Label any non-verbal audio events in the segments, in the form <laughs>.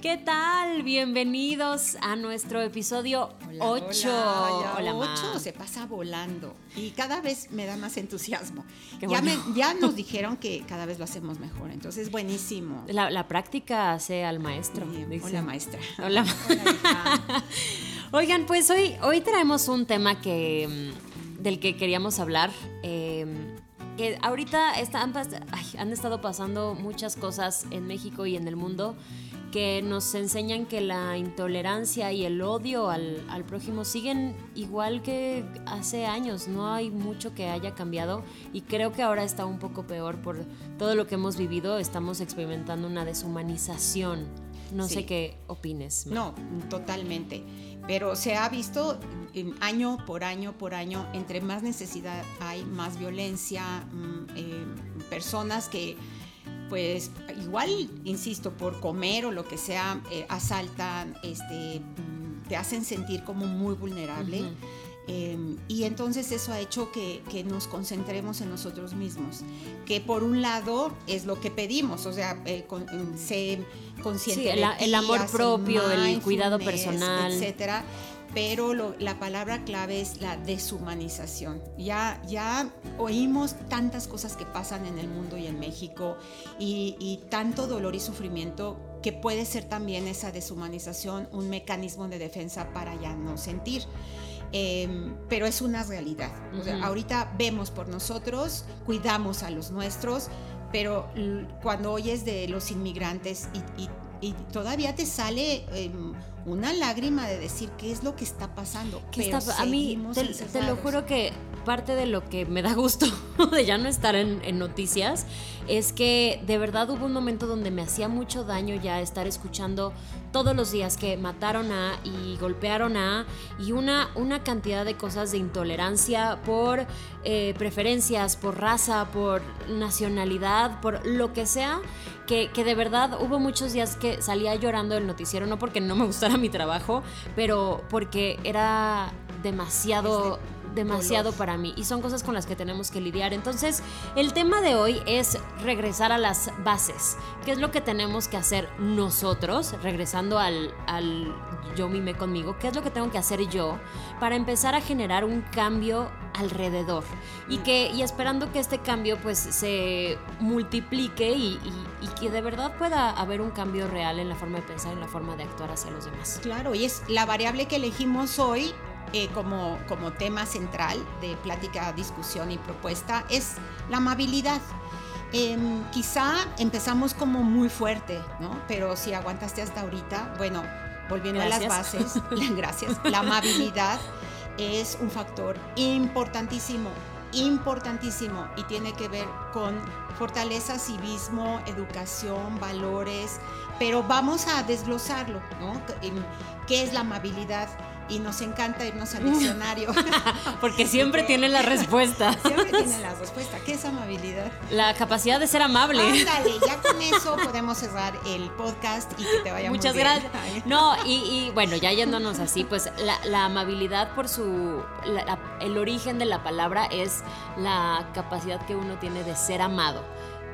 ¿Qué tal? Bienvenidos a nuestro episodio 8. Hola, 8 se pasa volando y cada vez me da más entusiasmo. Ya, ya, <laughs> nos dijeron que cada vez lo hacemos mejor, entonces buenísimo. La, práctica hace al maestro. hola maestra. Hola. <laughs> Oigan, pues hoy, hoy traemos un tema que, mm, del que queríamos hablar. Em, que ahorita están, han estado pasando muchas cosas en México y en el mundo que nos enseñan que la intolerancia y el odio al, prójimo siguen igual que hace años, no hay mucho que haya cambiado y creo que ahora está un poco peor por todo lo que hemos vivido, estamos experimentando una deshumanización. No sé qué opines. No, totalmente. Pero se ha visto año por año por año, entre más necesidad hay, más violencia, mm, eh, personas que pues igual, insisto, por comer o lo que sea, eh, asaltan, este, mm, te hacen sentir como muy vulnerable. Em, y entonces eso ha hecho que, nos concentremos en nosotros mismos, que por un lado es lo que pedimos, o sea, eh, con, mm, se consciente el, amor propio, el cuidado personal, etcétera pero la palabra clave es la deshumanización. Ya, ya oímos tantas cosas que pasan en el mundo y en México y, tanto dolor y sufrimiento que puede ser también esa deshumanización un mecanismo de defensa para ya no sentir. Em, pero es una realidad. ahorita vemos por nosotros, cuidamos a los nuestros, pero cuando oyes de los inmigrantes y, y todavía te sale em, una lágrima de decir qué es lo que está pasando. a mí, te, lo juro que parte de lo que me da gusto <laughs> de ya no estar en, noticias es que de verdad hubo un momento donde me hacía mucho daño ya estar escuchando todos los días que mataron a y golpearon a y una, una cantidad de cosas de intolerancia por eh, preferencias, por raza, por nacionalidad, por lo que sea, que, que de verdad hubo muchos días que salía llorando del noticiero, no porque no me gustara mi trabajo, pero porque era demasiado demasiado para mí y son cosas con las que tenemos que lidiar. Entonces, el tema de hoy es regresar a las bases. ¿Qué es lo que tenemos que hacer nosotros? Regresando al, al yo mime conmigo, ¿qué es lo que tengo que hacer yo para empezar a generar un cambio alrededor? Y que, y esperando que este cambio pues se multiplique y, y que de verdad pueda haber un cambio real en la forma de pensar, en la forma de actuar hacia los demás. Claro, y es la variable que elegimos hoy eh, como, como tema central de plática, discusión y propuesta es la amabilidad. Em, quizá empezamos como muy fuerte, ¿no? Pero si aguantaste hasta ahorita, bueno, volviendo a las bases, <laughs> gracias. La amabilidad es un factor importantísimo, importantísimo y tiene que ver con fortaleza, civismo, educación, valores, pero vamos a desglosarlo, ¿no? ¿Qué es la amabilidad? Y nos encanta irnos al <laughs> diccionario. <laughs> Porque siempre tienen la respuesta. <laughs> Siempre tienen la respuesta. ¿Qué es amabilidad? La capacidad de ser amable. Ándale, ya con eso podemos cerrar el podcast y que te vaya Muchas muy bien. gracias. No, y, bueno, ya yéndonos así, pues la, amabilidad por su... el origen de la palabra es la capacidad que uno tiene de ser amado.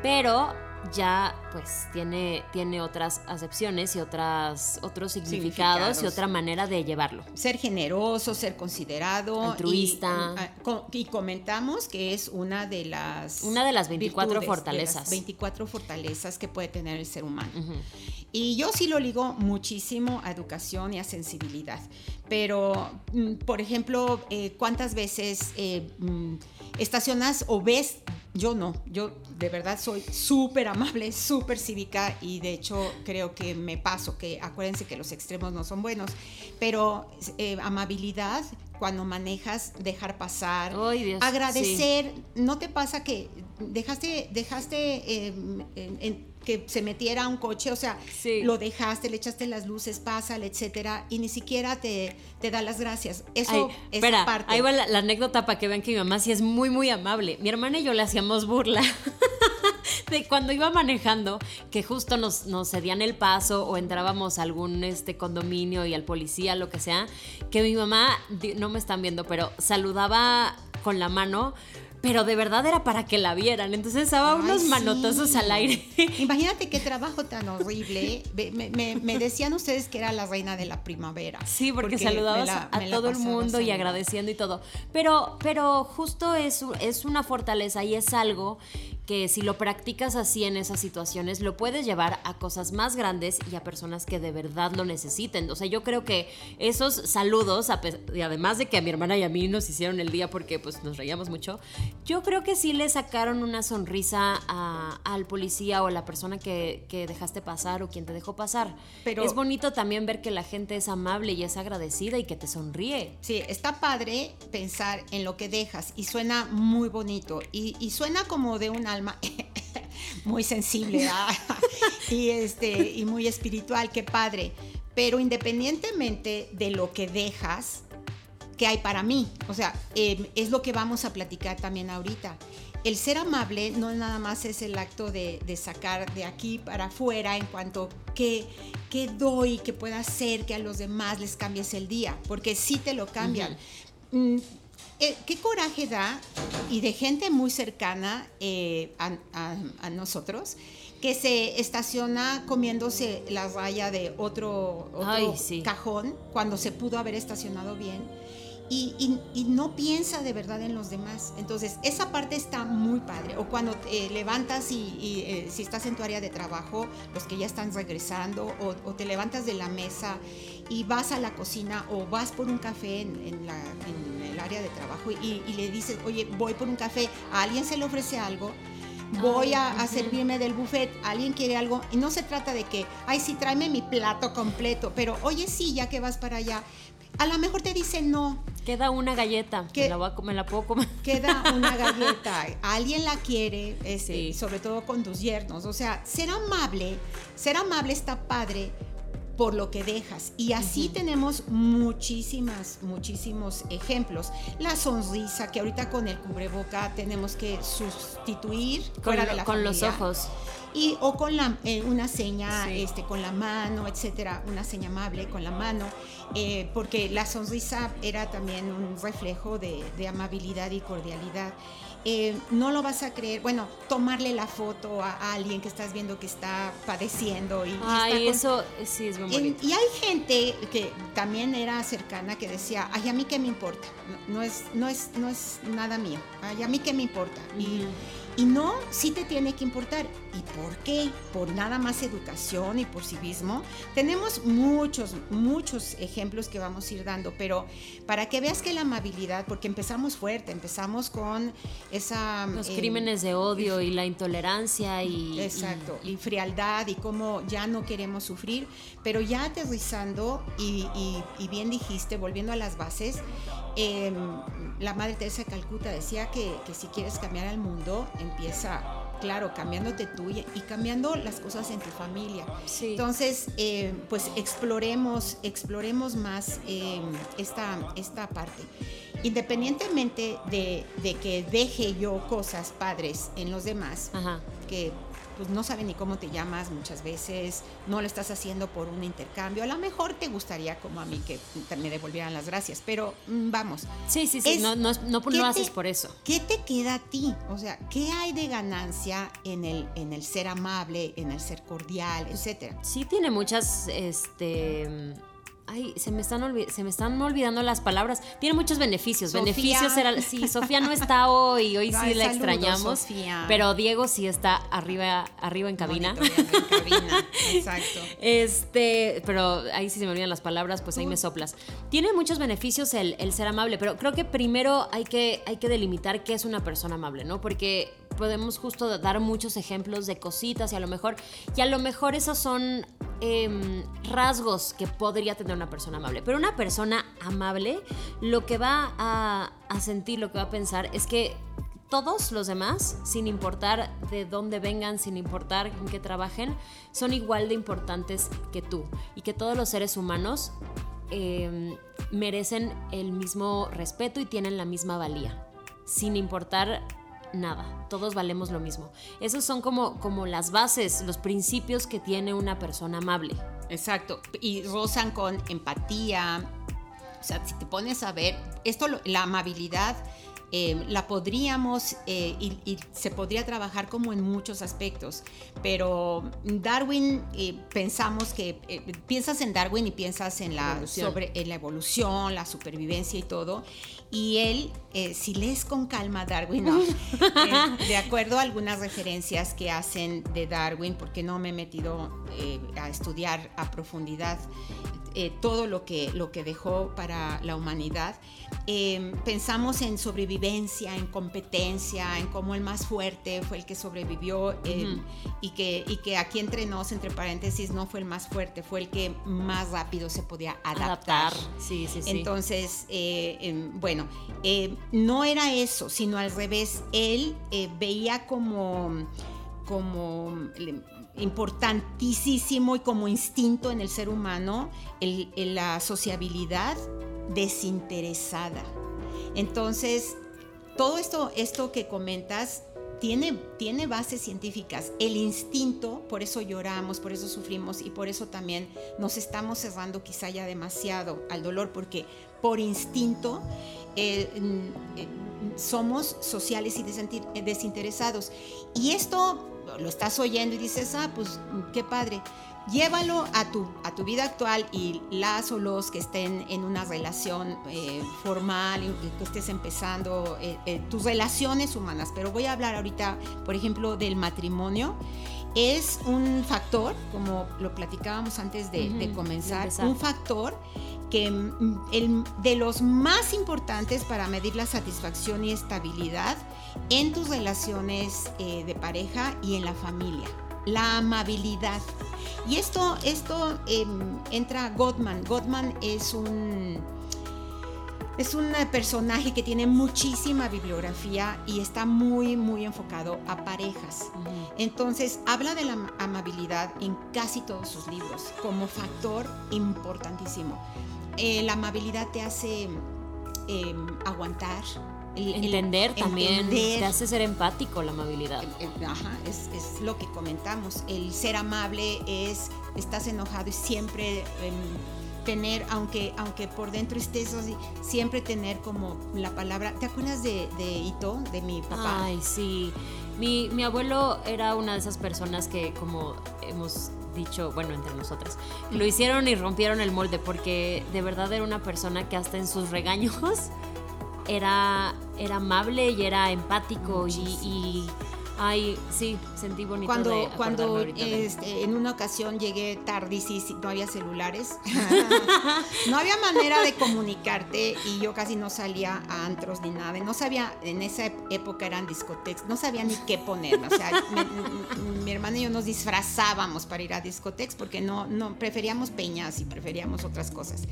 Pero ya pues tiene, tiene otras acepciones y otras, otros significados, y otra manera de llevarlo. Ser generoso, ser considerado. Altruista. Y, comentamos que es una de las... Una de las 24 fortalezas. 24 fortalezas que puede tener el ser humano. Y yo sí lo ligo muchísimo a educación y a sensibilidad. Pero, mm, por ejemplo, eh, ¿cuántas veces eh, mm, estacionas o ves yo no, yo de verdad soy súper amable, súper cívica y de hecho creo que me paso, que acuérdense que los extremos no son buenos, pero eh, amabilidad cuando manejas, dejar pasar, agradecer, ¿no te pasa que dejaste, dejaste em, que se metiera a un coche, o sea, lo dejaste, le echaste las luces, pásale, etcétera, y ni siquiera te, te da las gracias. Eso es parte. Ahí va la, la anécdota para que vean que mi mamá sí es muy, muy amable. Mi hermana y yo le hacíamos burla. <laughs> de cuando iba manejando, que justo nos, nos cedían el paso o entrábamos a algún este, condominio y al policía, lo que sea, que mi mamá, no me están viendo, pero saludaba con la mano pero de verdad era para que la vieran. Entonces daba unos manotazos al aire. <laughs> Imagínate qué trabajo tan horrible. Me, decían ustedes que era la reina de la primavera. Sí, porque, saludabas a todo el mundo y agradeciendo y todo. Pero, pero justo es, es una fortaleza y es algo que si lo practicas así en esas situaciones, lo puedes llevar a cosas más grandes y a personas que de verdad lo necesiten. O sea, yo creo que esos saludos, y además de que a mi hermana y a mí nos hicieron el día porque pues nos reíamos mucho, yo creo que sí le sacaron una sonrisa al policía o a la persona que, dejaste pasar o quien te dejó pasar. Pero es bonito también ver que la gente es amable y es agradecida y que te sonríe. Sí, está padre pensar en lo que dejas y suena muy bonito y, y suena como de una alma <laughs> muy sensible <laughs> y, este, y muy espiritual, qué padre. Pero independientemente de lo que dejas, ¿qué hay para mí? O sea, em, es lo que vamos a platicar también ahorita. El ser amable no nada más es el acto de, sacar de aquí para afuera en cuanto que qué doy, que pueda hacer que a los demás les cambies el día, porque sí te lo cambian. Eh, qué coraje da, y de gente muy cercana eh, a, nosotros, que se estaciona comiéndose la raya de otro, cajón cuando se pudo haber estacionado bien. Y, no piensa de verdad en los demás. Entonces, esa parte está muy padre. O cuando te levantas y, si estás en tu área de trabajo, los que ya están regresando, o, te levantas de la mesa y vas a la cocina o vas por un café en, la, el área de trabajo y, le dices, oye, voy por un café, a alguien se le ofrece algo, voy a, servirme del buffet, alguien quiere algo, y no se trata de que, ay, sí, tráeme mi plato completo, pero oye, sí, ya que vas para allá, a lo mejor te dice no. Queda una galleta, que, me, la voy a la puedo comer. Queda una <laughs> galleta, alguien la quiere, este, sobre todo con tus yernos. O sea, ser amable, ser amable está padre, por lo que dejas. Y así tenemos muchísimas, muchísimos ejemplos. La sonrisa, que ahorita con el cubreboca tenemos que sustituir con, con los ojos. Y, o con la, eh, una seña este, con la mano, etcétera, una seña amable con la mano, eh, porque la sonrisa era también un reflejo de, de amabilidad y cordialidad. Eh, no lo vas a creer, bueno, tomarle la foto a, alguien que estás viendo que está padeciendo. Y, Ay, eso sí es muy bonito. Y, hay gente que también era cercana que decía, ay, a mí qué me importa, no, es, no, es, no es nada mío, ay, a mí qué me importa. y, y no, sí te tiene que importar. ¿Y por qué? Por nada más educación y por civismo. Tenemos muchos, muchos ejemplos que vamos a ir dando, pero para que veas que la amabilidad, porque empezamos fuerte, empezamos con esa... Los eh, crímenes de odio y la intolerancia y... Exacto, y, frialdad y cómo ya no queremos sufrir, pero ya aterrizando y, y bien dijiste, volviendo a las bases, Em, la Madre Teresa de Calcuta decía que, si quieres cambiar al mundo, empieza, claro, cambiándote tú y, cambiando las cosas en tu familia. Entonces, eh, pues exploremos, exploremos más em, esta, esta parte. Independientemente de, que deje yo cosas padres en los demás, que pues no saben ni cómo te llamas muchas veces, no lo estás haciendo por un intercambio. A lo mejor te gustaría, como a mí, que me devolvieran las gracias, pero mm, vamos. Sí, sí, sí, no, no, no, lo haces por eso. ¿Qué te queda a ti? O sea, ¿qué hay de ganancia en el, en el ser amable, en el ser cordial, etcétera? Sí, tiene muchas, este Ay, se me están se me están olvidando las palabras. Tiene muchos beneficios. Beneficios era sí, Sofía no está <laughs> hoy, hoy sí la extrañamos. Pero Diego sí está arriba arriba en cabina. en cabina. <laughs> Exacto. Este, pero ahí sí se me olvidan las palabras, pues ahí me soplas. Tiene muchos beneficios el, el, ser amable, pero creo que primero hay que hay que delimitar qué es una persona amable, ¿no? Porque podemos justo dar muchos ejemplos de cositas y a lo mejor y a lo mejor esos son Em, rasgos que podría tener una persona amable. Pero una persona amable lo que va a, sentir, lo que va a pensar es que todos los demás, sin importar de dónde vengan, sin importar en qué trabajen, son igual de importantes que tú y que todos los seres humanos em, merecen el mismo respeto y tienen la misma valía, sin importar nada, todos valemos lo mismo. Esos son como, como las bases, los principios que tiene una persona amable. Exacto, y rozan con empatía. O sea, si te pones a ver, esto, la amabilidad eh, la podríamos eh, y, se podría trabajar como en muchos aspectos, pero Darwin eh, pensamos que piensas en Darwin y piensas en la, sobre, en la evolución, la supervivencia y todo, y él, si lees con calma Darwin, <laughs> de acuerdo a algunas referencias que hacen de Darwin, porque no me he metido a estudiar a profundidad todo lo que, lo que dejó para la humanidad, Em, pensamos en sobrevivencia, en competencia, en cómo el más fuerte fue el que sobrevivió em, y, que, y que aquí entre nos, entre paréntesis, no fue el más fuerte, fue el que más rápido se podía adaptar. Sí, sí, sí. Entonces, eh, em, bueno, no era eso, sino al revés, él eh, veía como como importantísimo y como instinto en el ser humano la sociabilidad desinteresada. Entonces, todo esto, esto que comentas tiene, tiene bases científicas. El instinto, por eso lloramos, por eso sufrimos y por eso también nos estamos cerrando quizá ya demasiado al dolor, porque por instinto eh, eh, somos sociales y desinteresados. Y esto lo estás oyendo y dices, ah, pues qué padre llévalo a tu, a tu vida actual y las o los que estén en una relación eh, formal, que estés empezando eh, eh, tus relaciones humanas. Pero voy a hablar ahorita, por ejemplo, del matrimonio. Es un factor, como lo platicábamos antes de, comenzar, un factor que mm, el, de los más importantes para medir la satisfacción y estabilidad en tus relaciones de pareja y en la familia la amabilidad. Y esto, esto em, entra Gottman. Gottman es un, es un personaje que tiene muchísima bibliografía y está muy, muy enfocado a parejas. Entonces, habla de la amabilidad en casi todos sus libros como factor importantísimo. Eh, la amabilidad te hace em, aguantar, entender también, te hace ser empático la amabilidad. Ajá, es, es, lo que comentamos. El ser amable es, estás enojado y siempre em, tener, aunque, aunque por dentro estés así, siempre tener como la palabra. ¿Te acuerdas de, de Ito, de mi papá? Ay, sí. Mi, mi abuelo era una de esas personas que, como hemos dicho, bueno, entre nosotras, lo hicieron y rompieron el molde porque de verdad era una persona que hasta en sus regaños <laughs> era, era amable y era empático y, Ay, sí, sentí bonito. Cuando, cuando este, en una ocasión llegué tarde y no había celulares, <laughs> no había manera de comunicarte y yo casi no salía a antros ni nada. No sabía, en esa época eran discotecas, no sabía ni qué ponerme. O sea, <laughs> mi, hermana y yo nos disfrazábamos para ir a discotecas porque no, no preferíamos peñas y preferíamos otras cosas.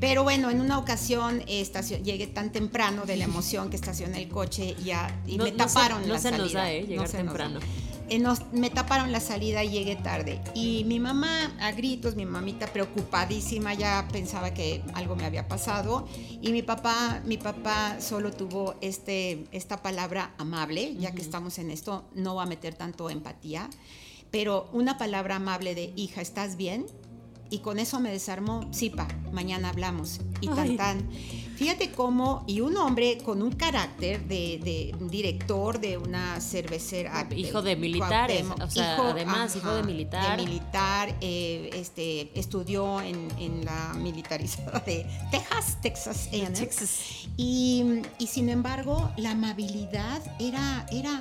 Pero bueno, en una ocasión llegué tan temprano de la emoción que estacioné el coche y, me taparon no la se salida. Nos da, ¿eh? Llegar temprano. Eh, me taparon la salida y llegué tarde. Y mi mamá a gritos, mi mamita preocupadísima, ya pensaba que algo me había pasado. Y mi papá, mi papá solo tuvo este, esta palabra amable, ya que estamos en esto, no va a meter tanto empatía, pero una palabra amable de hija, ¿estás bien? y con eso me desarmó, sí, pa, mañana hablamos. Y tan tan. Fíjate cómo, y un hombre con un carácter de, director de una cervecera. Hijo de militares, o sea, además, hijo de militar. De militar, eh, este, estudió en, en, la militarizada de Texas, Texas Texas. Y, y sin embargo, la amabilidad era, era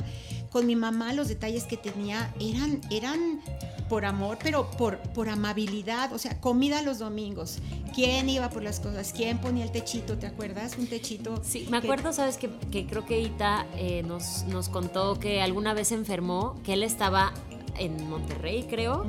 con mi mamá los detalles que tenía eran, eran por amor, pero por, por amabilidad, o sea, comida los domingos. ¿Quién iba por las cosas? ¿Quién ponía el techito? ¿Te acuerdas? Un techito. Sí, me acuerdo, sabes, que, creo que Ita eh, nos, nos contó que alguna vez enfermó, que él estaba en Monterrey, creo,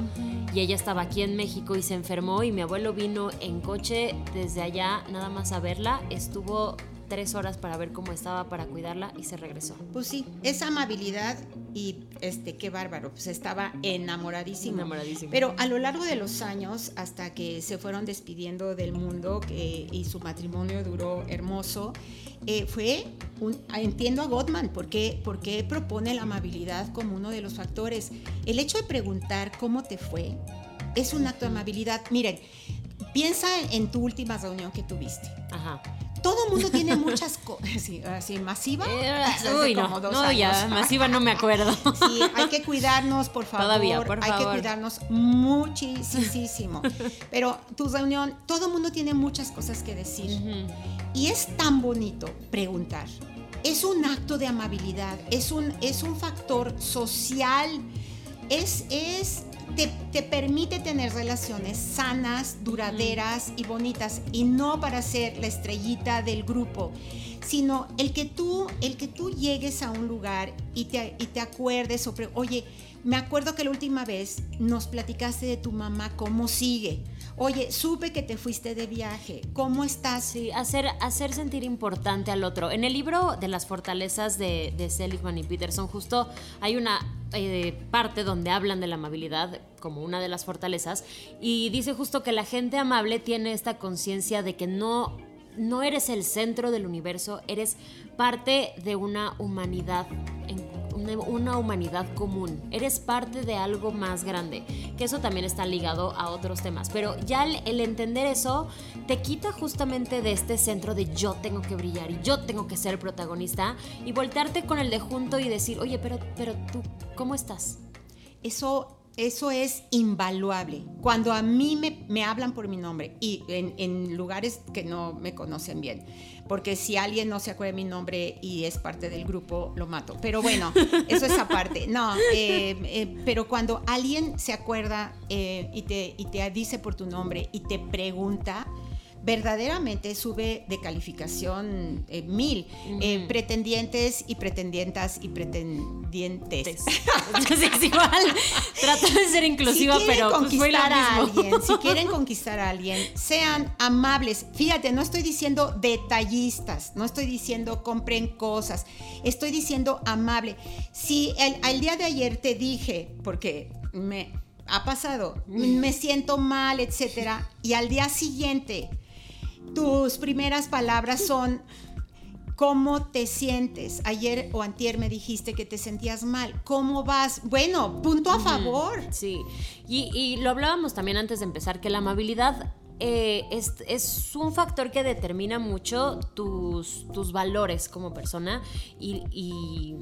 y ella estaba aquí en México y se enfermó y mi abuelo vino en coche desde allá nada más a verla, estuvo tres horas para ver cómo estaba, para cuidarla y se regresó. Pues sí, esa amabilidad y este, qué bárbaro, pues estaba enamoradísimo. Enamoradísimo. Pero a lo largo de los años, hasta que se fueron despidiendo del mundo que, y su matrimonio duró hermoso, eh, fue, un, entiendo a Gottman, ¿por qué, porque propone la amabilidad como uno de los factores. El hecho de preguntar cómo te fue es un acto de amabilidad. Miren, piensa en tu última reunión que tuviste. Ajá todo el mundo tiene muchas cosas. <laughs> Así, masiva. Eh, uy, no, no ya, masiva no me acuerdo. Sí, hay que cuidarnos, por favor. Todavía, por favor. Hay que cuidarnos muchísimo. Pero tu reunión, todo el mundo tiene muchas cosas que decir. Y es tan bonito preguntar. Es un acto de amabilidad, es un, es un factor social, es, es te, permite tener relaciones sanas, duraderas y bonitas y no para ser la estrellita del grupo, sino el que tú, el que tú llegues a un lugar y te, y te acuerdes sobre, oye, me acuerdo que la última vez nos platicaste de tu mamá, cómo sigue. Oye, supe que te fuiste de viaje. ¿Cómo estás? Sí, hacer, hacer sentir importante al otro. En el libro de las fortalezas de, de Seligman y Peterson, justo hay una eh, parte donde hablan de la amabilidad como una de las fortalezas. Y dice justo que la gente amable tiene esta conciencia de que no no eres el centro del universo, eres parte de una humanidad una, humanidad común, eres parte de algo más grande, que eso también está ligado a otros temas, pero ya el, entender eso te quita justamente de este centro de yo tengo que brillar y yo tengo que ser el protagonista y voltearte con el de junto y decir, oye, pero, pero tú, ¿cómo estás? Eso eso es invaluable. Cuando a mí me, hablan por mi nombre y en, lugares que no me conocen bien, porque si alguien no se acuerda de mi nombre y es parte del grupo, lo mato. Pero bueno, <laughs> eso es aparte. No, eh, eh, pero cuando alguien se acuerda eh, y, te, y te dice por tu nombre y te pregunta, verdaderamente sube de calificación eh, mil. Eh, pretendientes y pretendientas y pretendientes. <laughs> es igual. Trato de ser inclusiva, si pero pues, conquistar a alguien, si <laughs> quieren conquistar a alguien, sean amables. Fíjate, no estoy diciendo detallistas, no estoy diciendo compren cosas, estoy diciendo amable. Si el, al día de ayer te dije, porque me ha pasado, me siento mal, etcétera, y al día siguiente tus primeras palabras son ¿Cómo te sientes? Ayer o antier me dijiste que te sentías mal. ¿Cómo vas? Bueno, punto a favor. Sí, y, lo hablábamos también antes de empezar, que la amabilidad eh, es, un factor que determina mucho tus, tus valores como persona y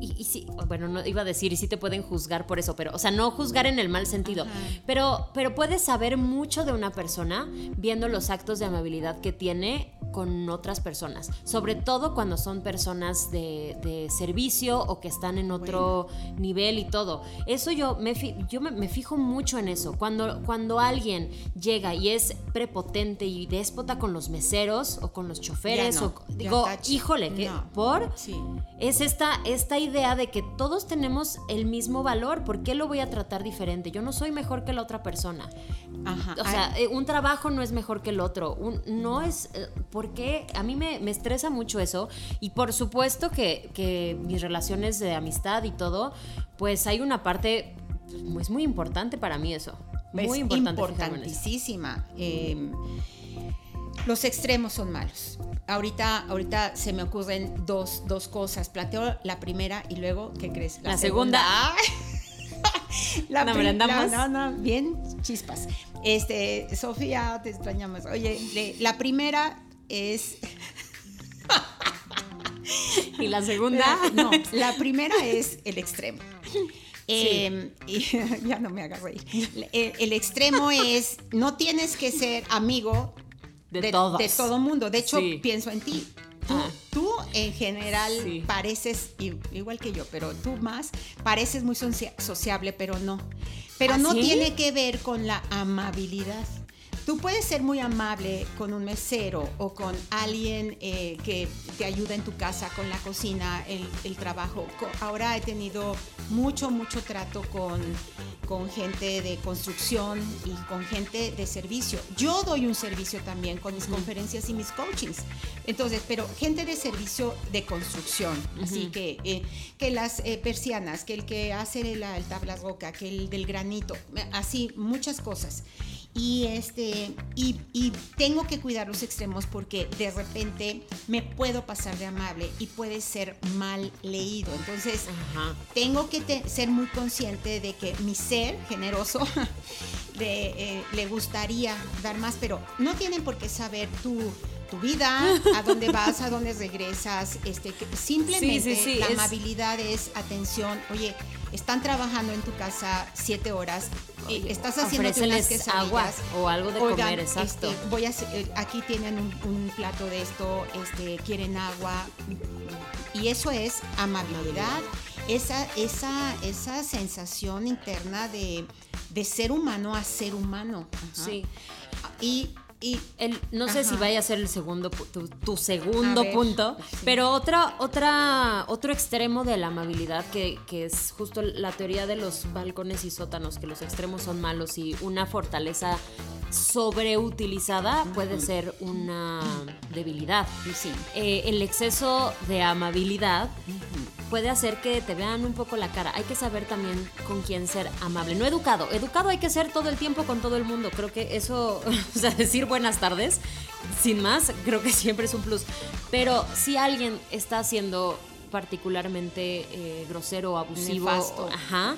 y, sí, bueno, no iba a decir, y sí te pueden juzgar por eso, pero, o sea, no juzgar en el mal sentido, pero, pero puedes saber mucho de una persona viendo los actos de amabilidad que tiene con otras personas, sobre todo cuando son personas de, servicio o que están en otro nivel y todo. Eso yo me, yo me, fijo mucho en eso. Cuando, cuando alguien llega y es prepotente y déspota con los meseros o con los choferes, o, digo, híjole. ¿por? Sí. Es esta, esta idea de que todos tenemos el mismo valor, ¿por qué lo voy a tratar diferente? Yo no soy mejor que la otra persona. O sea, un trabajo no es mejor que el otro. no es... Eh, porque a mí me, estresa mucho eso. Y por supuesto que, mis relaciones de amistad y todo, pues hay una parte, pues muy importante para mí eso. Muy importante. Importantísima. Em, los extremos son malos. Ahorita, ahorita se me ocurren dos, cosas. Planteo la primera y luego, ¿qué crees? La, segunda. <laughs> la no, no, no, bien chispas. Este, Sofía, te extrañamos. Oye, la primera es... <laughs> ¿Y la segunda? <laughs> no, la primera es el extremo. Em, <laughs> ya no me hagas reír. El, extremo es, no tienes que ser amigo de, de, de todo mundo. De hecho, pienso en ti. Tú, ah. en general pareces, igual que yo, pero tú más, pareces muy sociable, pero no. Pero ¿Ah, no tiene que ver con la amabilidad Tú puedes ser muy amable con un mesero o con alguien eh, que te ayuda en tu casa con la cocina, el, el trabajo. Ahora he tenido mucho, mucho trato con, con gente de construcción y con gente de servicio. Yo doy un servicio también con mis conferencias y mis coachings. Entonces, pero gente de servicio de construcción, así que, eh, que las eh, persianas, que el que hace el, el tablas roca, que el del granito, así, muchas cosas y este y, y, tengo que cuidar los extremos porque de repente me puedo pasar de amable y puede ser mal leído. Entonces tengo que ser muy consciente de que mi ser generoso <laughs> eh, le gustaría dar más pero no tienen por qué saber tú tu vida, a dónde vas, a dónde regresas, este, simplemente la amabilidad es atención, oye, están trabajando en tu casa siete horas, eh, estás haciendo unas agua o algo de comer, exacto. Este, voy a, eh, aquí tienen un, plato de esto, este, quieren agua, y eso es amabilidad, esa, esa, esa sensación interna de, de ser humano a ser humano. Sí. Y y el, no sé si vaya a ser el segundo tu, segundo punto, pero otra, otra, otro extremo de la amabilidad que, que, es justo la teoría de los balcones y sótanos, que los extremos son malos y una fortaleza sobreutilizada puede ser una debilidad. Sí. Eh, el exceso de amabilidad puede hacer que te vean un poco la cara. Hay que saber también con quién ser amable. No educado. Educado hay que ser todo el tiempo con todo el mundo. Creo que eso, <laughs> o sea, decir buenas tardes, sin más, creo que siempre es un plus. Pero si alguien está haciendo particularmente eh, grosero o abusivo. Ajá.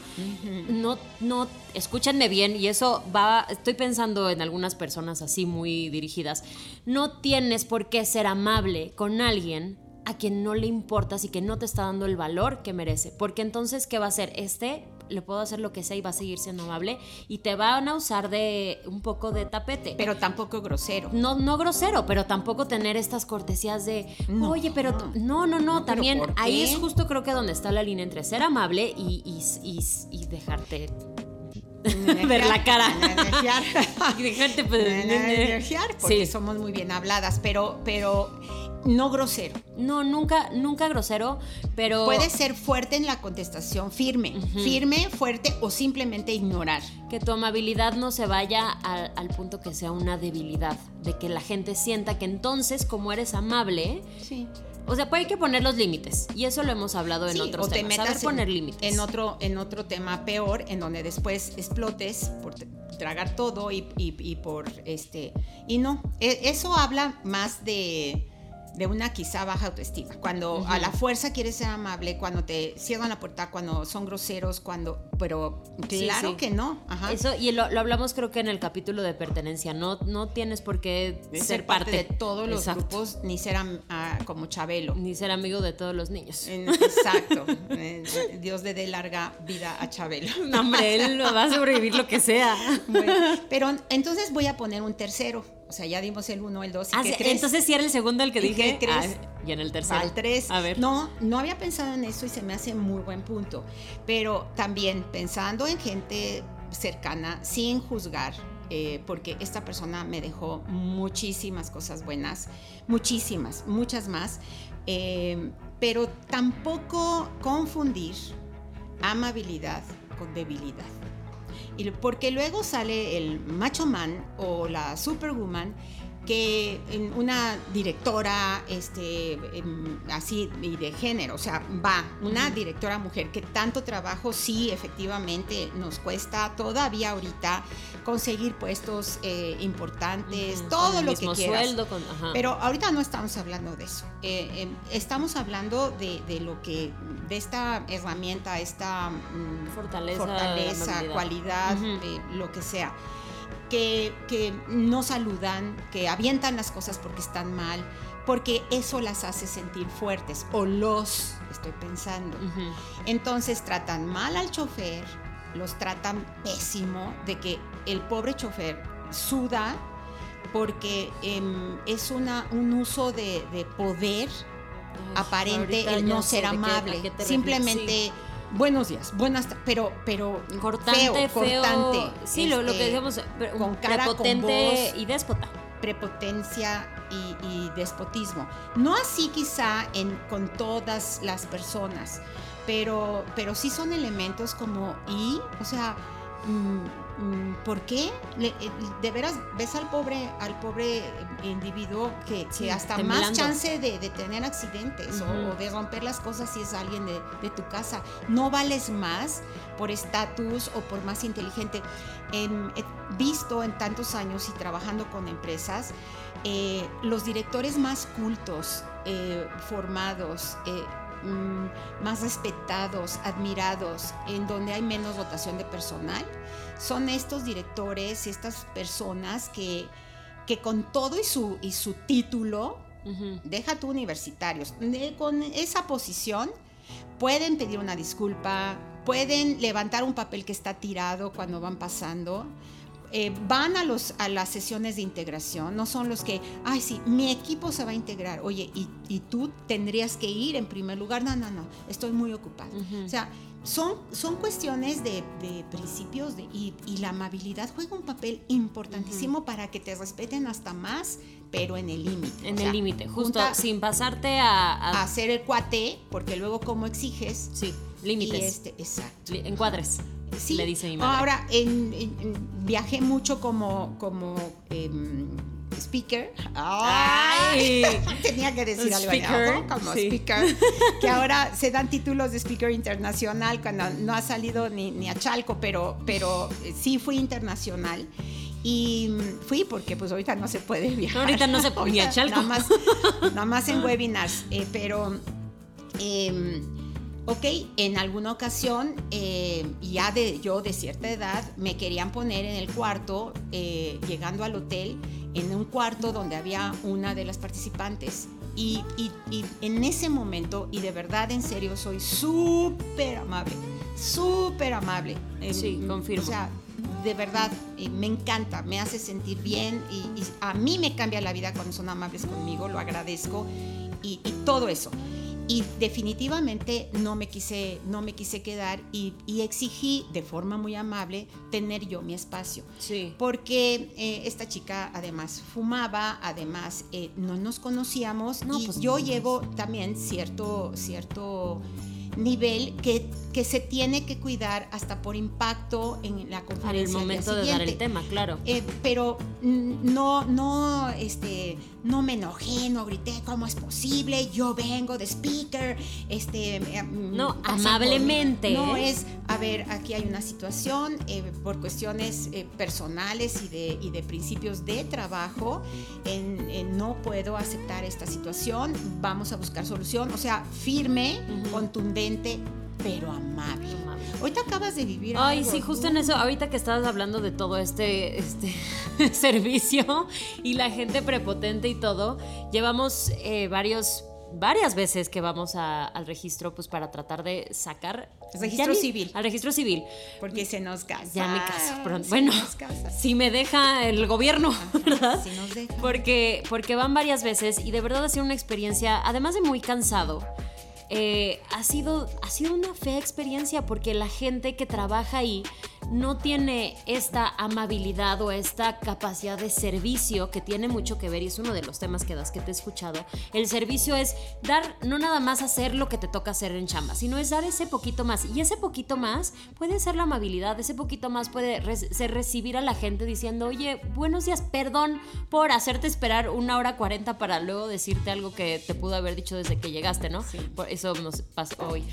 No, no, escúchenme bien, y eso va, estoy pensando en algunas personas así muy dirigidas. No tienes por qué ser amable con alguien a quien no le importas y que no te está dando el valor que merece. Porque entonces, ¿qué va a hacer? Este le puedo hacer lo que sea y va a seguir siendo amable y te van a usar de un poco de tapete. Pero tampoco grosero. No, no grosero, pero tampoco tener estas cortesías de, oye, pero no, no, no, también ahí es justo creo que donde está la línea entre ser amable y, y, dejarte ver la cara. y <laughs> dejarte pues, porque somos muy bien habladas, pero, pero no grosero. No, nunca, nunca grosero, pero... Puede ser fuerte en la contestación, firme, firme, fuerte o simplemente ignorar. Que tu amabilidad no se vaya al, punto que sea una debilidad, de que la gente sienta que entonces, como eres amable, sí. O sea, pues hay que poner los límites. Y eso lo hemos hablado en otros temas. Saber poner límites. En otro, en otro tema peor, en donde después explotes por tragar todo y, y por este. Y no. E, eso habla más de de una quizá baja autoestima. Cuando a la fuerza quieres ser amable, cuando te cierran la puerta, cuando son groseros, cuando... Pero claro que no. Eso, y lo, hablamos creo que en el capítulo de pertenencia. No, no tienes por qué ser, parte, de todos los grupos, ni ser como Chabelo. Ni ser amigo de todos los niños. exacto. <laughs> Dios le dé larga vida a Chabelo. No, hombre, él va a sobrevivir lo que sea. <laughs> pero entonces voy a poner un tercero o sea, ya dimos el 1, el 2 y ah, Entonces sí era el segundo el que dije. Ah, y en el tercero. Al 3. A ver. No, no había pensado en eso y se me hace muy buen punto. Pero también pensando en gente cercana, sin juzgar, eh, porque esta persona me dejó muchísimas cosas buenas, muchísimas, muchas más, eh, pero tampoco confundir amabilidad con debilidad porque luego sale el macho man o la superwoman que una directora este, em, así y de género, o sea, va, una directora mujer que tanto trabajo sí efectivamente nos cuesta todavía ahorita conseguir puestos eh, importantes, todo lo que quieras. Sueldo Pero ahorita no estamos hablando de eso. Eh, em, estamos hablando de, lo que, de esta herramienta, esta mm, fortaleza, fortaleza cualidad, de lo que sea que, no saludan, que avientan las cosas porque están mal, porque eso las hace sentir fuertes, o los, estoy pensando. Entonces tratan mal al chofer, los tratan pésimo, de que el pobre chofer suda porque em, es una, un uso de, poder aparente el no ser amable. Simplemente buenos días, buenas pero pero cortante, feo, cortante. Sí, lo, que este, decíamos, con cara, prepotente y déspota. Prepotencia y, despotismo. No así quizá en, con todas las personas, pero, pero sí son elementos como y, o sea, mm, ¿por qué? Eh, de veras ves al pobre, al pobre individuo que, hasta más chance de, tener accidentes o, de romper las cosas si es alguien de, tu casa. No vales más por estatus o por más inteligente. he visto en tantos años y trabajando con empresas, eh, los directores más cultos, eh, formados, Mm, más respetados, admirados, en donde hay menos dotación de personal, son estos directores, estas personas que, que con todo y su, y su título, deja tu universitarios, con esa posición pueden pedir una disculpa, pueden levantar un papel que está tirado cuando van pasando, eh, van a, los, a las sesiones de integración, no son los que, ay, sí, mi equipo se va a integrar, oye, y, tú tendrías que ir en primer lugar, no, no, no, estoy muy ocupado. O sea, son, son cuestiones de, principios de, y, la amabilidad juega un papel importantísimo para que te respeten hasta más, pero en el límite. En el límite, justo sin pasarte a, a, hacer el cuate, porque luego como exiges. Sí, límites. Este, exacto. Encuadres. Sí. Le dice mi madre. Ahora, viajé mucho como, como em, speaker. Ay, <laughs> tenía que decir algo speaker, como speaker. <laughs> Que ahora se dan títulos de speaker internacional cuando no ha salido ni, ni a Chalco, pero, pero eh, sí fui internacional. Y fui porque pues ahorita no se puede viajar. ahorita no se puede Chalco. Nada más, nada más en <laughs> webinars. Eh, pero eh, Ok, en alguna ocasión, eh, ya de, yo de cierta edad, me querían poner en el cuarto, eh, llegando al hotel, en un cuarto donde había una de las participantes. Y, en ese momento, y de verdad, en serio, soy súper amable, súper amable. Sí, confirmo. O sea, de verdad, eh, me encanta, me hace sentir bien y, a mí me cambia la vida cuando son amables conmigo, lo agradezco y, y todo eso y definitivamente no me quise, no me quise quedar y, exigí de forma muy amable tener yo mi espacio. Sí. Porque eh, esta chica además fumaba, además eh, no nos conocíamos y pues yo llevo también cierto, cierto nivel que, que se tiene que cuidar hasta por impacto en la conferencia. En el momento de dar el tema, claro. Eh, pero no, no, este, no me enojé, no grité, ¿cómo es posible? Yo vengo de speaker, este... Eh, no, amablemente. No es, a ver, aquí hay una situación eh, por cuestiones personales y de, y de principios de trabajo, en, no puedo aceptar esta situación, vamos a buscar solución, o sea, firme, contundente pero amable. Ahorita acabas de vivir. Ay, sí, justo en eso, ahorita que estabas hablando de todo este, este <laughs> servicio y la gente prepotente y todo, llevamos eh, varios varias veces que vamos al registro pues para tratar de sacar registro civil. al registro civil. Porque se nos casa. Ya me caso pronto bueno si me deja el gobierno verdad si nos deja. porque porque van varias veces y de verdad ha sido una experiencia además de muy cansado eh, ha, sido, ha sido una fea experiencia porque la gente que trabaja ahí no tiene esta amabilidad o esta capacidad de servicio que tiene mucho que ver y es uno de los temas que das que te he escuchado. El servicio es dar, no nada más hacer lo que te toca hacer en chamba, sino es dar ese poquito más. Y ese poquito más puede ser la amabilidad, ese poquito más puede ser recibir a la gente diciendo, oye, buenos días, perdón por hacerte esperar una hora cuarenta para luego decirte algo que te pudo haber dicho desde que llegaste, ¿no? Sí. Por eso nos pasó hoy.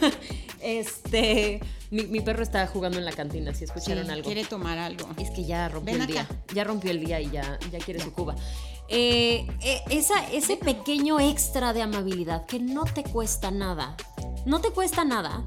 <laughs> este, mi, perro está jugando en la cantina, si escucharon algo. Quiere tomar algo. Es que ya rompió el día. Ya rompió el día y ya, ya quiere su cuba. Eh, eh, esa, ese pequeño extra de amabilidad que no te cuesta nada. No te cuesta nada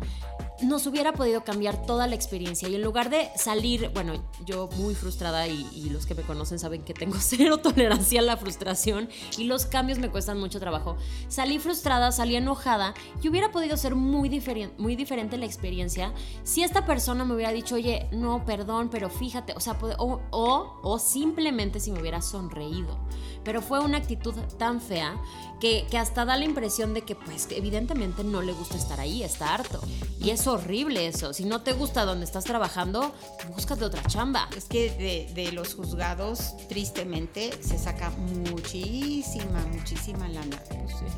nos hubiera podido cambiar toda la experiencia y en lugar de salir, bueno, yo muy frustrada y, los que me conocen saben que tengo <laughs> cero tolerancia a la frustración y los cambios me cuestan mucho trabajo. Salí frustrada, salí enojada y hubiera podido ser muy, muy diferente la experiencia si esta persona me hubiera dicho, oye, no, perdón, pero fíjate, o sea, o, o simplemente si me hubiera sonreído. Pero fue una actitud tan fea que, hasta da la impresión de que pues evidentemente no le gusta estar ahí, está harto. Y es horrible eso. Si no te gusta donde estás trabajando, búscate otra chamba. Es que de, los juzgados, tristemente, se saca muchísima, muchísima lana.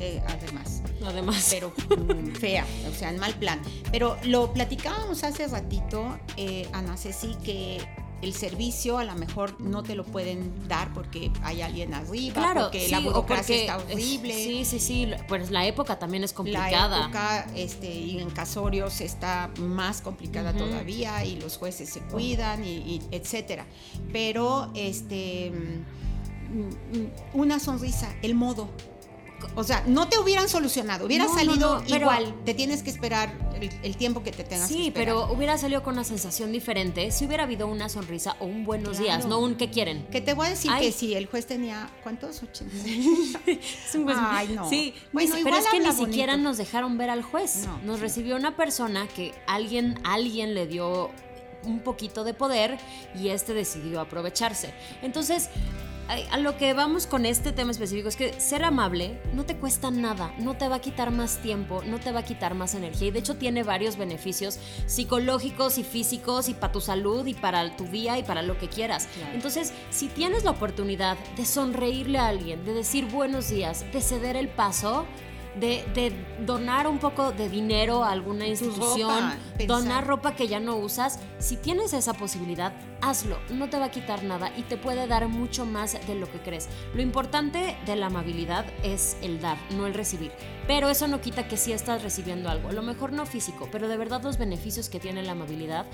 Eh, además. Además. Pero <laughs> fea, o sea, en mal plan. Pero lo platicábamos hace ratito, eh, Ana Ceci, que el servicio a lo mejor no te lo pueden dar porque hay alguien arriba, claro, porque la burocracia está horrible. sí, sí, sí, pues la época también es complicada. La época este, y en casorios está más complicada todavía y los jueces se cuidan y, etcétera. Pero este mm, mm, una sonrisa, el modo, o sea, no te hubieran solucionado, hubiera salido igual, te tienes que esperar el, tiempo que te tengas sí, que esperar. pero hubiera salido con una sensación diferente si hubiera habido una sonrisa o un buenos días, no un ¿qué quieren? Que te voy a decir que si el juez tenía, ¿cuántos? 80. <laughs> Ay, no. Sí, bueno, pero es que ni siquiera nos dejaron ver al juez. nos recibió una persona que alguien, alguien le dio un poquito de poder y este decidió aprovecharse. Entonces, a lo que vamos con este tema específico es que ser amable no te cuesta nada, no te va a quitar más tiempo, no te va a quitar más energía y de hecho tiene varios beneficios psicológicos y físicos y para tu salud y para tu día y para lo que quieras. Entonces, si tienes la oportunidad de sonreírle a alguien, de decir buenos días, de ceder el paso, de, donar un poco de dinero a alguna institución, donar ropa que ya no usas, si tienes esa posibilidad, hazlo, no te va a quitar nada y te puede dar mucho más de lo que crees. Lo importante de la amabilidad es el dar, no el recibir. Pero eso no quita que sí estás recibiendo algo, a lo mejor no físico, pero de verdad los beneficios que tiene la amabilidad.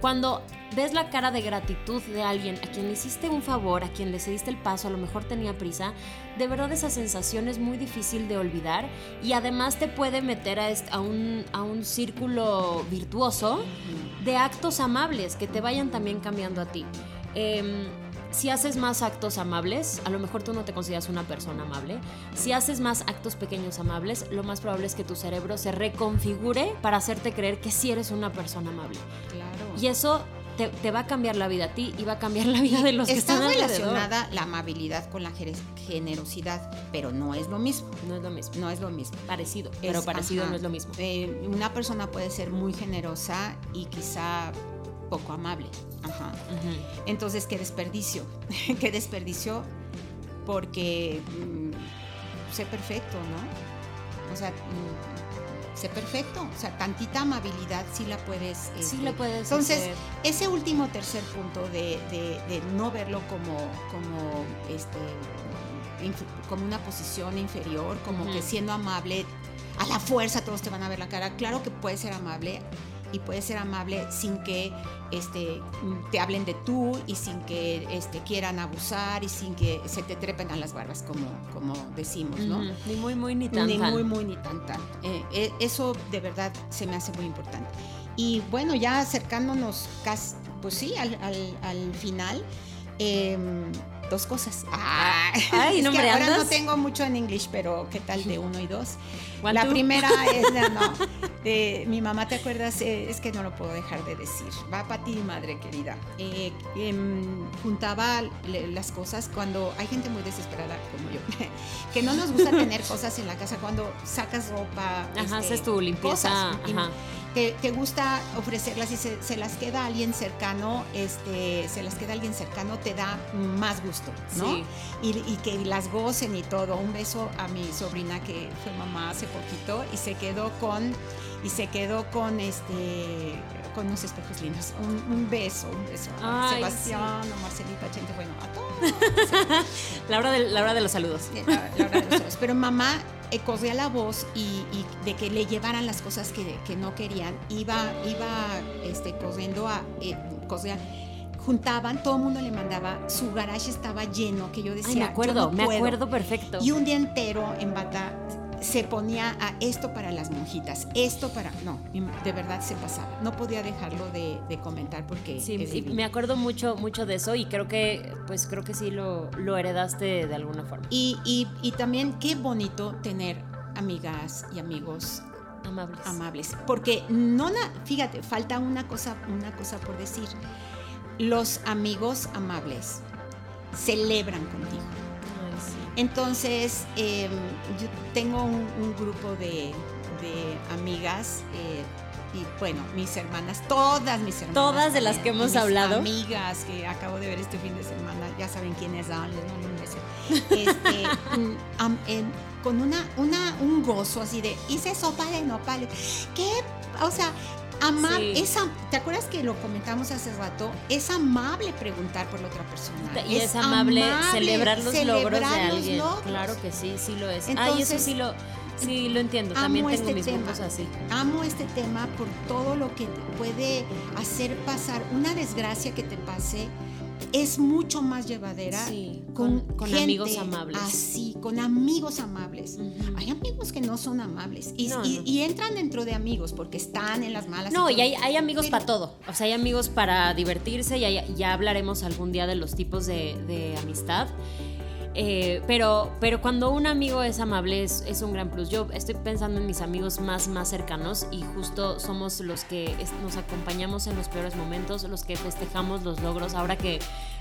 Cuando ves la cara de gratitud de alguien a quien le hiciste un favor, a quien le cediste el paso, a lo mejor tenía prisa, de verdad esa sensación es muy difícil de olvidar y además te puede meter a, un, a un círculo virtuoso de actos amables que te vayan también cambiando a ti. Em, si haces más actos amables, a lo mejor tú no te consideras una persona amable. Si haces más actos pequeños amables, lo más probable es que tu cerebro se reconfigure para hacerte creer que sí eres una persona amable. Claro. Y eso te, va a cambiar la vida a ti y va a cambiar la vida de los que están alrededor. Está relacionada la amabilidad con la generosidad, pero no es lo mismo. No es lo mismo. No es lo mismo. Parecido, pero parecido no es lo mismo. Eh, una persona puede ser muy generosa y quizá poco amable. Ajá. Entonces, qué desperdicio. <laughs> qué desperdicio porque mm, sé perfecto, ¿no? O sea, mm, sé perfecto. O sea, tantita amabilidad sí la puedes. sí la este, puedes. Entonces, ese último tercer punto de, no verlo como, como, este, como una posición inferior, como que siendo amable, a la fuerza todos te van a ver la cara. Claro que puedes ser amable y puedes ser amable sin que este, te hablen de tú y sin que este, quieran abusar y sin que se te trepen a las barbas, como, como decimos, ¿no? Ni muy, muy, ni tan, Ni muy, muy, ni tan, tan. Eh, eh, eso de verdad se me hace muy importante. Y bueno, ya acercándonos casi, pues sí, al, al, final, em, dos cosas. Ah, <laughs> Ay, es no, que ahora no tengo mucho en inglés, pero ¿qué tal de uno y dos? La primera <laughs> es, no, de, mi mamá, ¿te acuerdas? Eh, es que no lo puedo dejar de decir. Va para ti, madre querida. Eh, em, juntaba las cosas cuando hay gente muy desesperada como yo, <laughs> que no nos gusta tener cosas en la casa cuando sacas ropa. Ajá, este, haces tu limpieza. Ajá te, gusta ofrecerlas y se, las queda alguien cercano, este, se las queda alguien cercano, te da más gusto, ¿no? Y, que las gocen y todo. Un beso a mi sobrina que fue mamá hace poquito y se quedó con, y se quedó con este con unos espejos lindos. Un, beso, un beso. a Sebastián, a Marcelita, gente, bueno, a todos. <laughs> la, hora de, la hora de los saludos. La, la hora de los saludos. Pero mamá corría la voz y, de que le llevaran las cosas que, que no querían, iba, iba este, corriendo a... Eh, juntaban, todo el mundo le mandaba, su garage estaba lleno, que yo decía... me acuerdo, me acuerdo perfecto. Y un día entero en Bata se ponía a esto para las monjitas, esto para... No, de verdad se pasaba. No podía dejarlo de, comentar porque... Sí, me acuerdo mucho, mucho de eso y creo que, pues creo que sí lo, lo heredaste de alguna forma. Y, y, y también qué bonito tener amigas y amigos amables. amables. Porque no, fíjate, falta una cosa, una cosa por decir. Los amigos amables celebran contigo Entonces, em, yo tengo un, grupo de, amigas. Eh, y bueno, mis hermanas, todas mis hermanas. Todas de las que hemos mis hablado. Amigas que acabo de ver este fin de semana, ya saben quiénes son, les mando un beso. <laughs> Este, con una, una, un gozo así de, hice sopa de nopales. ¿Qué? O sea, amable, esa, ¿te acuerdas que lo comentamos hace rato? Es amable preguntar por la otra persona. Y es, amable, celebrar los logros de alguien. Claro que sí, sí lo es. Ay, eso sí lo Sí, lo entiendo. También tengo este mis tema. así. Amo este tema por todo lo que puede hacer pasar una desgracia que te pase. Es mucho más llevadera con, con, amigos amables. Así, con amigos amables. Hay amigos que no son amables y, y, entran dentro de amigos porque están en las malas. No, y, hay, hay, amigos para todo. O sea, hay amigos para divertirse y ya hablaremos algún día de los tipos de, de amistad. Eh, pero, pero cuando un amigo es amable es, un gran plus. Yo estoy pensando en mis amigos más, más cercanos y justo somos los que nos acompañamos en los peores momentos, los que festejamos los logros. Ahora que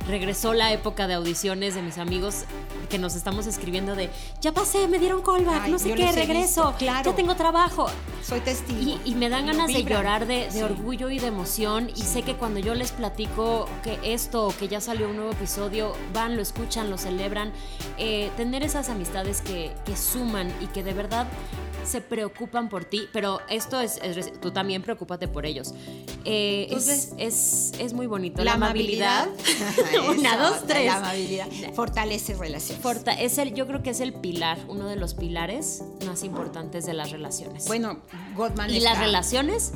regresó la época de audiciones de mis amigos que nos estamos escribiendo de ya pasé, me dieron callback, no sé qué, regreso, claro. ya tengo trabajo. Soy testigo. Y, me dan ganas de llorar de, orgullo y de emoción. Y sé que cuando yo les platico que esto o que ya salió un nuevo episodio, van, lo escuchan, lo celebran eh, tener esas amistades que, suman y que de verdad se preocupan por ti, pero esto es, tú también preocúpate por ellos. Eh, es, muy bonito. La, amabilidad. <laughs> Una, dos, tres. La amabilidad. Fortalece relaciones. es el, yo creo que es el pilar, uno de los pilares más importantes de las relaciones. Bueno, Gottman. Y las relaciones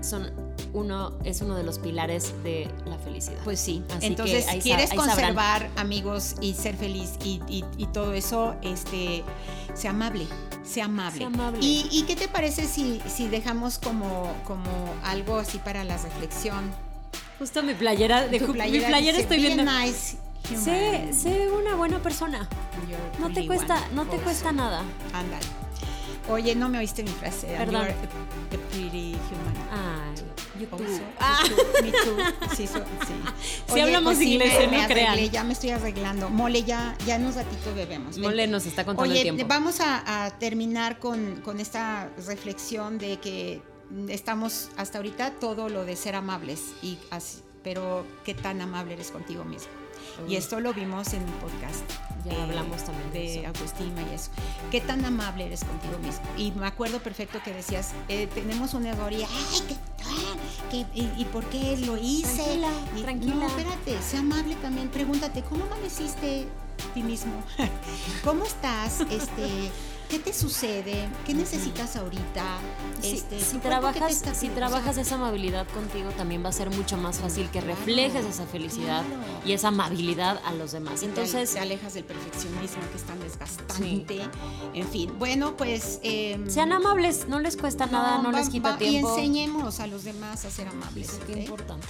son uno es uno de los pilares de la felicidad. Pues sí. Entonces, si quieres conservar amigos y ser feliz y, todo eso, este, sea amable, sea amable. ¿Y, qué te parece si, si dejamos como, como algo así para la reflexión? Justo mi playera, de mi playera estoy viendo. sé, sé una buena persona. no te cuesta, no te cuesta nada. Ándale. Oye, no me oíste mi frase. Perdón. The pretty human. Ay. YouTube. Ah. Me too. Sí, sí. Si hablamos pues inglés, sí, no crean. ya me estoy arreglando. Mole, ya, ya en un ratito bebemos. Mole nos está contando Oye, el tiempo. vamos a, terminar con, con esta reflexión de que estamos hasta ahorita todo lo de ser amables y así, pero qué tan amable eres contigo mismo. Y esto lo vimos en un podcast. Ya hablamos también de, autoestima y eso. ¿Qué tan amable eres contigo mismo? Y me acuerdo perfecto que decías, eh, tenemos un error y, ay, ¿qué, y, por qué lo hice? Tranquila, y, tranquila. No, espérate, sé amable también. Pregúntate, ¿cómo amaneciste ti mismo? <laughs> ¿Cómo estás? Este, ¿Qué te sucede? ¿Qué necesitas ahorita? Este, si trabajas, si trabajas esa amabilidad contigo, también va a ser mucho más fácil que reflejes esa felicidad y esa amabilidad a los demás. Entonces te, alejas del perfeccionismo que es tan desgastante. En fin, bueno, pues em, sean amables, no les cuesta nada, no les quita tiempo. Y enseñemos a los demás a ser amables. es importante.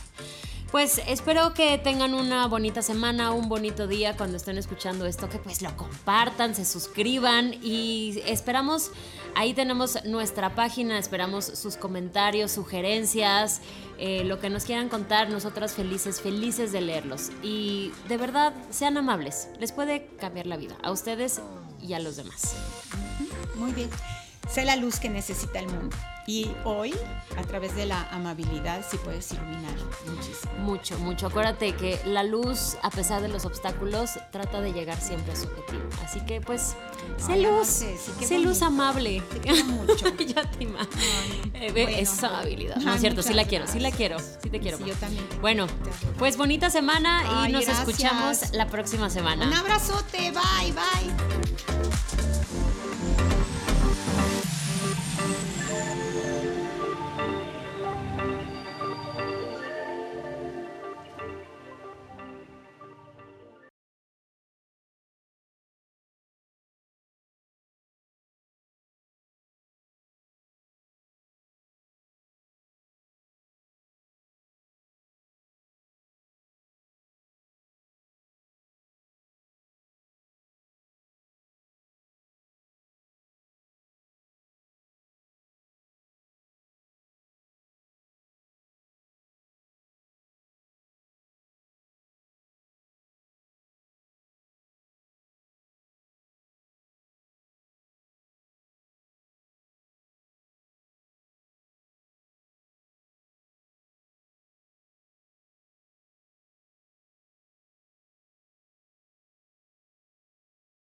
Pues espero que tengan una bonita semana, un bonito día cuando estén escuchando esto, que pues lo compartan, se suscriban y esperamos, ahí tenemos nuestra página, esperamos sus comentarios, sugerencias, eh, lo que nos quieran contar, nosotras felices, felices de leerlos. Y de verdad, sean amables, les puede cambiar la vida, a ustedes y a los demás. Muy bien, sé la luz que necesita el mundo. Y hoy, a través de la amabilidad, sí puedes iluminar muchísimo. Mucho, mucho. Acuérdate que la luz, a pesar de los obstáculos, trata de llegar siempre a su objetivo. Así que, pues, sé luz. sé, luz amable. Te quiero <laughs> mucho. ya te eh, es amabilidad. No es cierto, sí la quiero, sí la quiero. Sí te quiero. yo también. bueno, pues bonita semana y nos escuchamos la próxima semana. Un abrazote. Bye, bye.